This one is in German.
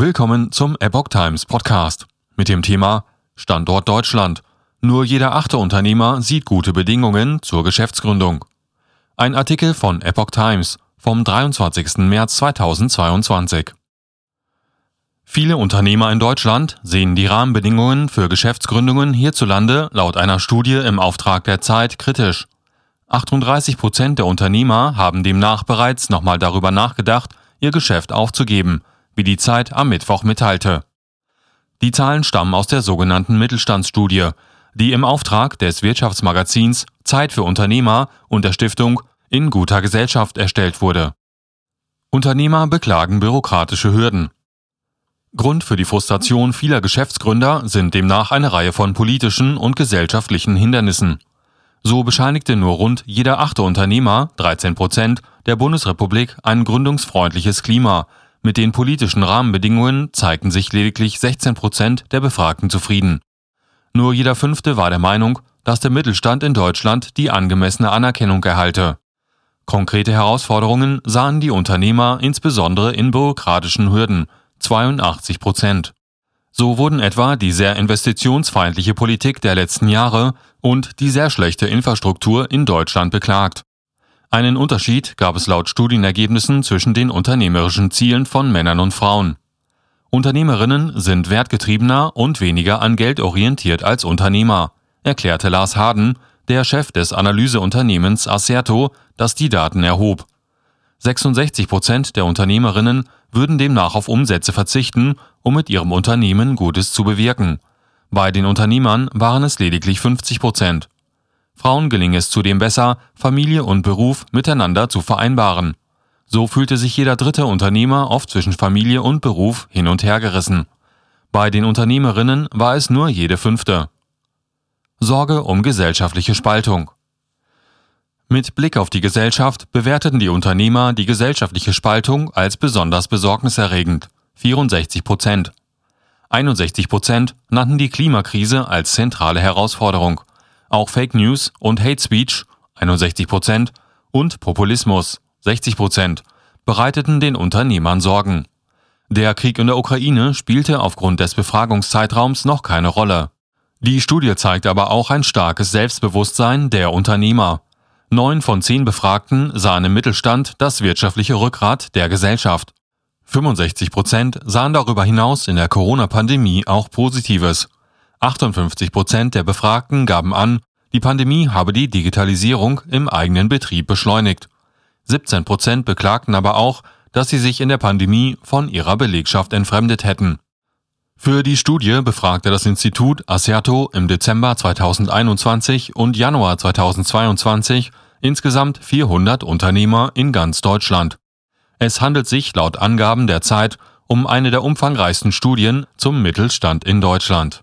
Willkommen zum Epoch Times Podcast mit dem Thema Standort Deutschland. Nur jeder achte Unternehmer sieht gute Bedingungen zur Geschäftsgründung. Ein Artikel von Epoch Times vom 23. März 2022. Viele Unternehmer in Deutschland sehen die Rahmenbedingungen für Geschäftsgründungen hierzulande laut einer Studie im Auftrag der Zeit kritisch. 38 Prozent der Unternehmer haben demnach bereits nochmal darüber nachgedacht, ihr Geschäft aufzugeben – wie die Zeit am Mittwoch mitteilte. Die Zahlen stammen aus der sogenannten Mittelstandsstudie, die im Auftrag des Wirtschaftsmagazins Zeit für Unternehmer und der Stiftung In guter Gesellschaft erstellt wurde. Unternehmer beklagen bürokratische Hürden. Grund für die Frustration vieler Geschäftsgründer sind demnach eine Reihe von politischen und gesellschaftlichen Hindernissen. So bescheinigte nur rund jeder achte Unternehmer, 13 Prozent, der Bundesrepublik ein gründungsfreundliches Klima, mit den politischen Rahmenbedingungen zeigten sich lediglich 16 Prozent der Befragten zufrieden. Nur jeder Fünfte war der Meinung, dass der Mittelstand in Deutschland die angemessene Anerkennung erhalte. Konkrete Herausforderungen sahen die Unternehmer insbesondere in bürokratischen Hürden, 82 Prozent. So wurden etwa die sehr investitionsfeindliche Politik der letzten Jahre und die sehr schlechte Infrastruktur in Deutschland beklagt. Einen Unterschied gab es laut Studienergebnissen zwischen den unternehmerischen Zielen von Männern und Frauen. Unternehmerinnen sind wertgetriebener und weniger an Geld orientiert als Unternehmer, erklärte Lars Harden, der Chef des Analyseunternehmens Acerto, das die Daten erhob. 66 Prozent der Unternehmerinnen würden demnach auf Umsätze verzichten, um mit ihrem Unternehmen Gutes zu bewirken. Bei den Unternehmern waren es lediglich 50 Prozent. Frauen gelinge es zudem besser, Familie und Beruf miteinander zu vereinbaren. So fühlte sich jeder dritte Unternehmer oft zwischen Familie und Beruf hin und her gerissen. Bei den Unternehmerinnen war es nur jede fünfte. Sorge um gesellschaftliche Spaltung. Mit Blick auf die Gesellschaft bewerteten die Unternehmer die gesellschaftliche Spaltung als besonders besorgniserregend. 64 Prozent. 61 Prozent nannten die Klimakrise als zentrale Herausforderung. Auch Fake News und Hate Speech 61 Prozent und Populismus 60 Prozent bereiteten den Unternehmern Sorgen. Der Krieg in der Ukraine spielte aufgrund des Befragungszeitraums noch keine Rolle. Die Studie zeigt aber auch ein starkes Selbstbewusstsein der Unternehmer. Neun von zehn Befragten sahen im Mittelstand das wirtschaftliche Rückgrat der Gesellschaft. 65 Prozent sahen darüber hinaus in der Corona-Pandemie auch Positives. 58 Prozent der Befragten gaben an, die Pandemie habe die Digitalisierung im eigenen Betrieb beschleunigt. 17 Prozent beklagten aber auch, dass sie sich in der Pandemie von ihrer Belegschaft entfremdet hätten. Für die Studie befragte das Institut Acerto im Dezember 2021 und Januar 2022 insgesamt 400 Unternehmer in ganz Deutschland. Es handelt sich laut Angaben der Zeit um eine der umfangreichsten Studien zum Mittelstand in Deutschland.